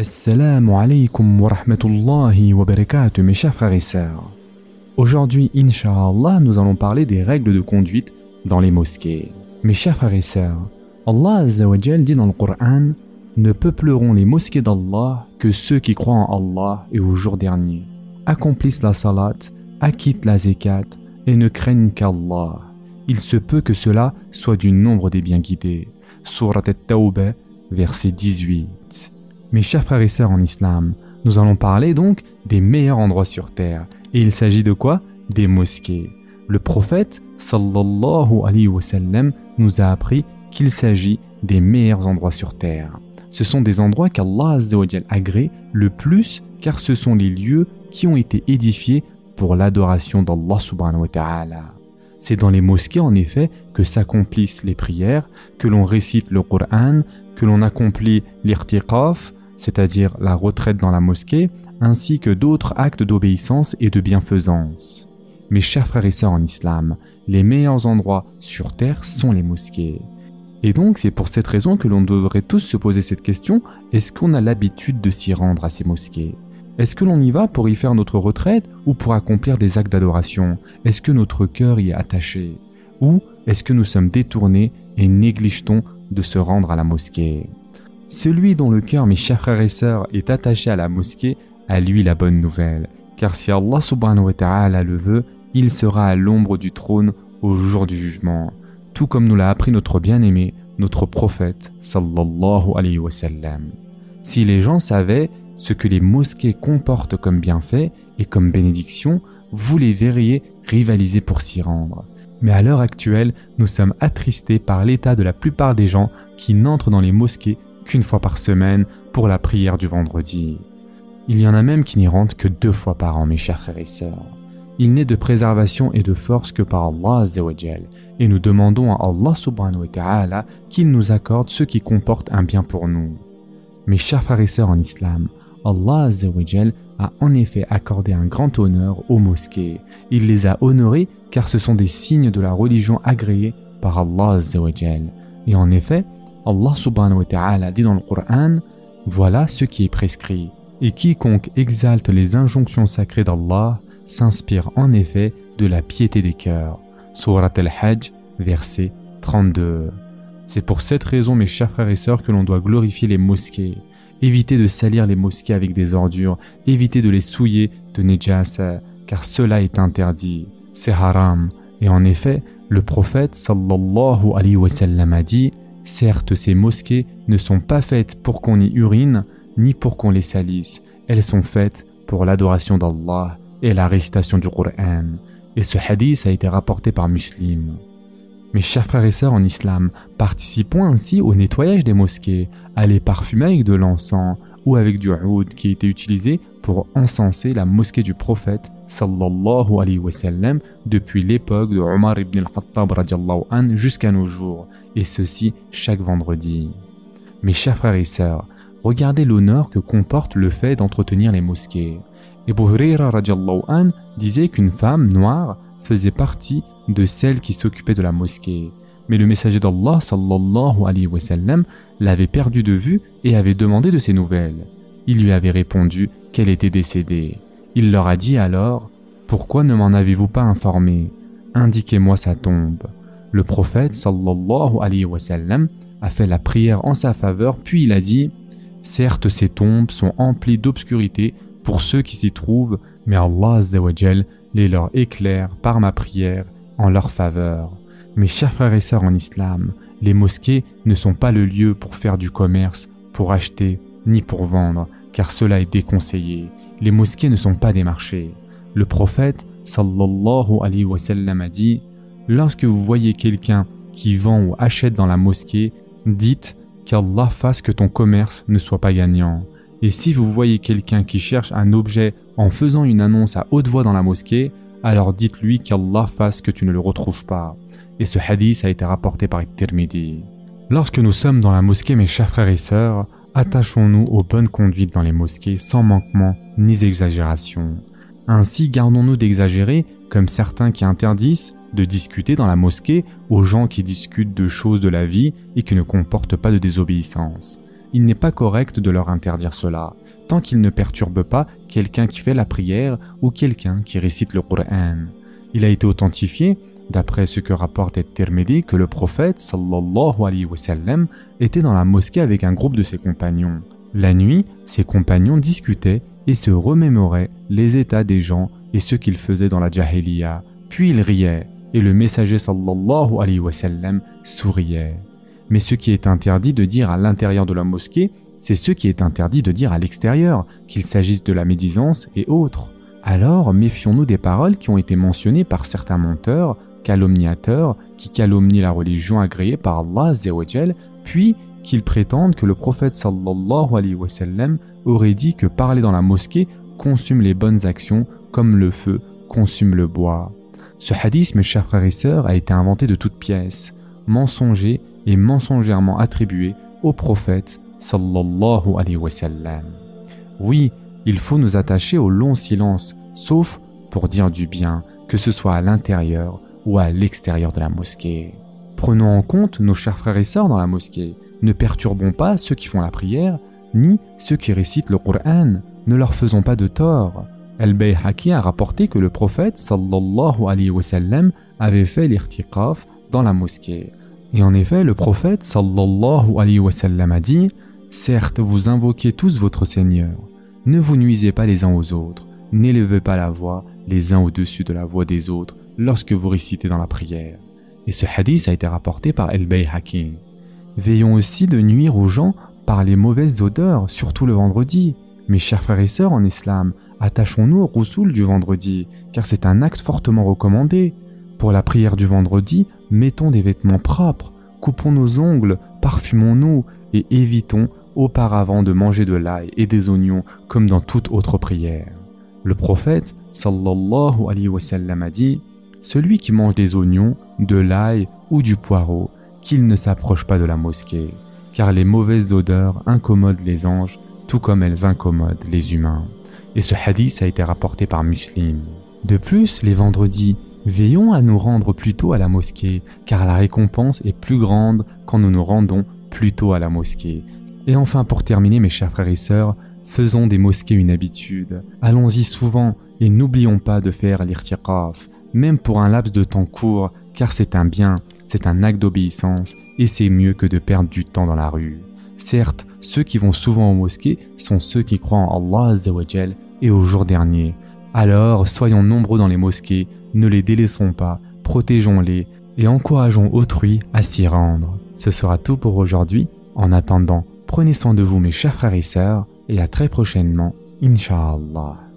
Assalamu alaikum wa rahmatullahi wa barakatuh mes chers frères et sœurs. Aujourd'hui, Inch'Allah, nous allons parler des règles de conduite dans les mosquées. Mes chers frères et sœurs, Allah Azzawajal dit dans le Coran Ne peupleront les mosquées d'Allah que ceux qui croient en Allah et au jour dernier, accomplissent la salat, acquittent la zakat et ne craignent qu'Allah. Il se peut que cela soit du nombre des bien guidés. Surat al-Tawbah, verset 18. Mes chers frères et sœurs en islam, nous allons parler donc des meilleurs endroits sur terre. Et il s'agit de quoi? Des mosquées. Le prophète, sallallahu alayhi wa sallam, nous a appris qu'il s'agit des meilleurs endroits sur terre. Ce sont des endroits qu'Allah agrée le plus car ce sont les lieux qui ont été édifiés pour l'adoration d'Allah subhanahu wa ta'ala. C'est dans les mosquées en effet que s'accomplissent les prières, que l'on récite le Coran, que l'on accomplit l'irtiqaf, c'est-à-dire la retraite dans la mosquée, ainsi que d'autres actes d'obéissance et de bienfaisance. Mes chers frères et sœurs en islam, les meilleurs endroits sur terre sont les mosquées. Et donc c'est pour cette raison que l'on devrait tous se poser cette question, est-ce qu'on a l'habitude de s'y rendre à ces mosquées? Est-ce que l'on y va pour y faire notre retraite ou pour accomplir des actes d'adoration? Est-ce que notre cœur y est attaché? Ou est-ce que nous sommes détournés et néglige-t-on de se rendre à la mosquée? Celui dont le cœur, mes chers frères et sœurs, est attaché à la mosquée, a lui la bonne nouvelle. Car si Allah subhanahu wa ta'ala le veut, il sera à l'ombre du trône au jour du jugement. Tout comme nous l'a appris notre bien-aimé, notre prophète, sallallahu alayhi wa sallam. Si les gens savaient ce que les mosquées comportent comme bienfaits et comme bénédictions, vous les verriez rivaliser pour s'y rendre. Mais à l'heure actuelle, nous sommes attristés par l'état de la plupart des gens qui n'entrent dans les mosquées qu'une fois par semaine pour la prière du vendredi. Il y en a même qui n'y rentrent que deux fois par an, mes chers frères et sœurs. Il n'est de préservation et de force que par Allah et nous demandons à Allah subhanahu wa ta'ala qu'il nous accorde ce qui comporte un bien pour nous. Mes chers frères et sœurs en islam, Allah a en effet accordé un grand honneur aux mosquées. Il les a honorées car ce sont des signes de la religion agréée par Allah. Et en effet, Allah subhanahu wa ta'ala dit dans le Coran Voilà ce qui est prescrit. Et quiconque exalte les injonctions sacrées d'Allah s'inspire en effet de la piété des cœurs. Surat al-Hajj, verset 32. C'est pour cette raison, mes chers frères et sœurs, que l'on doit glorifier les mosquées. Éviter de salir les mosquées avec des ordures, éviter de les souiller de nejasa, car cela est interdit. C'est haram. Et en effet, le prophète sallallahu alayhi wa sallam a dit Certes, ces mosquées ne sont pas faites pour qu'on y urine, ni pour qu'on les salisse. Elles sont faites pour l'adoration d'Allah et la récitation du Coran. Et ce hadith a été rapporté par Muslim. Mes chers frères et sœurs en islam, participons ainsi au nettoyage des mosquées, à les parfumer avec de l'encens ou avec du oud qui été utilisé pour encenser la mosquée du prophète sallallahu alayhi wa sallam depuis l'époque de Omar ibn al-Khattab an jusqu'à nos jours, et ceci chaque vendredi. Mes chers frères et sœurs, regardez l'honneur que comporte le fait d'entretenir les mosquées. Ebu Huraira an disait qu'une femme noire faisait partie de celles qui s'occupaient de la mosquée. Mais le messager d'Allah sallallahu alayhi wa sallam l'avait perdu de vue et avait demandé de ses nouvelles. Il lui avait répondu qu'elle était décédée. Il leur a dit alors Pourquoi ne m'en avez-vous pas informé? Indiquez-moi sa tombe. Le prophète sallallahu alayhi wa sallam a fait la prière en sa faveur, puis il a dit Certes, ces tombes sont emplies d'obscurité pour ceux qui s'y trouvent, mais Allah les leur éclaire par ma prière en leur faveur. Mes chers frères et sœurs en islam, les mosquées ne sont pas le lieu pour faire du commerce, pour acheter, ni pour vendre, car cela est déconseillé les mosquées ne sont pas des marchés. Le prophète sallallahu alayhi wa a dit Lorsque vous voyez quelqu'un qui vend ou achète dans la mosquée, dites qu'Allah fasse que ton commerce ne soit pas gagnant. Et si vous voyez quelqu'un qui cherche un objet en faisant une annonce à haute voix dans la mosquée, alors dites-lui qu'Allah fasse que tu ne le retrouves pas. Et ce hadith a été rapporté par Tirmidhi. Lorsque nous sommes dans la mosquée, mes chers frères et sœurs, attachons-nous aux bonnes conduites dans les mosquées sans manquement ni exagération. Ainsi gardons-nous d'exagérer, comme certains qui interdisent de discuter dans la mosquée aux gens qui discutent de choses de la vie et qui ne comportent pas de désobéissance. il n'est pas correct de leur interdire cela, tant qu'ils ne perturbent pas quelqu'un qui fait la prière ou quelqu'un qui récite le Coran. Il a été authentifié, d'après ce que rapporte Tirmidhi, que le prophète sallallahu était dans la mosquée avec un groupe de ses compagnons. La nuit, ses compagnons discutaient et se remémoraient les états des gens et ce qu'ils faisaient dans la jahiliya. Puis ils riaient et le messager sallallahu alayhi wa sallam souriait. Mais ce qui est interdit de dire à l'intérieur de la mosquée, c'est ce qui est interdit de dire à l'extérieur, qu'il s'agisse de la médisance et autres. Alors méfions-nous des paroles qui ont été mentionnées par certains menteurs, calomniateurs, qui calomnient la religion agréée par Allah puis qu'ils prétendent que le prophète sallallahu aurait dit que parler dans la mosquée consume les bonnes actions comme le feu consume le bois. Ce hadith, mes chers frères et sœurs, a été inventé de toutes pièces, mensonger et mensongèrement attribué au prophète sallallahu alayhi wa sallam. Oui, il faut nous attacher au long silence, sauf pour dire du bien, que ce soit à l'intérieur ou à l'extérieur de la mosquée. Prenons en compte nos chers frères et sœurs dans la mosquée, ne perturbons pas ceux qui font la prière, ni ceux qui récitent le Coran, ne leur faisons pas de tort. Al-Bayhaqi a rapporté que le prophète sallallahu alayhi wa sallam avait fait l'irtiqaf dans la mosquée. Et en effet, le prophète sallallahu alayhi wa sallam a dit Certes, vous invoquez tous votre Seigneur. Ne vous nuisez pas les uns aux autres. N'élevez pas la voix les uns au-dessus de la voix des autres lorsque vous récitez dans la prière. Et ce hadith a été rapporté par Al-Bayhaqi. Veillons aussi de nuire aux gens par les mauvaises odeurs, surtout le vendredi. Mes chers frères et sœurs en islam, attachons-nous au roussoul du vendredi, car c'est un acte fortement recommandé. Pour la prière du vendredi, mettons des vêtements propres, coupons nos ongles, parfumons-nous et évitons auparavant de manger de l'ail et des oignons comme dans toute autre prière. Le prophète sallallahu alayhi wa sallam a dit Celui qui mange des oignons, de l'ail ou du poireau qu'il ne s'approche pas de la mosquée, car les mauvaises odeurs incommodent les anges tout comme elles incommodent les humains. Et ce hadith a été rapporté par Muslim. De plus, les vendredis, veillons à nous rendre plus tôt à la mosquée, car la récompense est plus grande quand nous nous rendons plus tôt à la mosquée. Et enfin, pour terminer, mes chers frères et sœurs, faisons des mosquées une habitude. Allons-y souvent et n'oublions pas de faire l'irtiqaf, même pour un laps de temps court, car c'est un bien, c'est un acte d'obéissance et c'est mieux que de perdre du temps dans la rue. Certes, ceux qui vont souvent aux mosquées sont ceux qui croient en Allah et au jour dernier. Alors, soyons nombreux dans les mosquées, ne les délaissons pas, protégeons-les et encourageons autrui à s'y rendre. Ce sera tout pour aujourd'hui. En attendant, prenez soin de vous mes chers frères et sœurs et à très prochainement, Inch'Allah.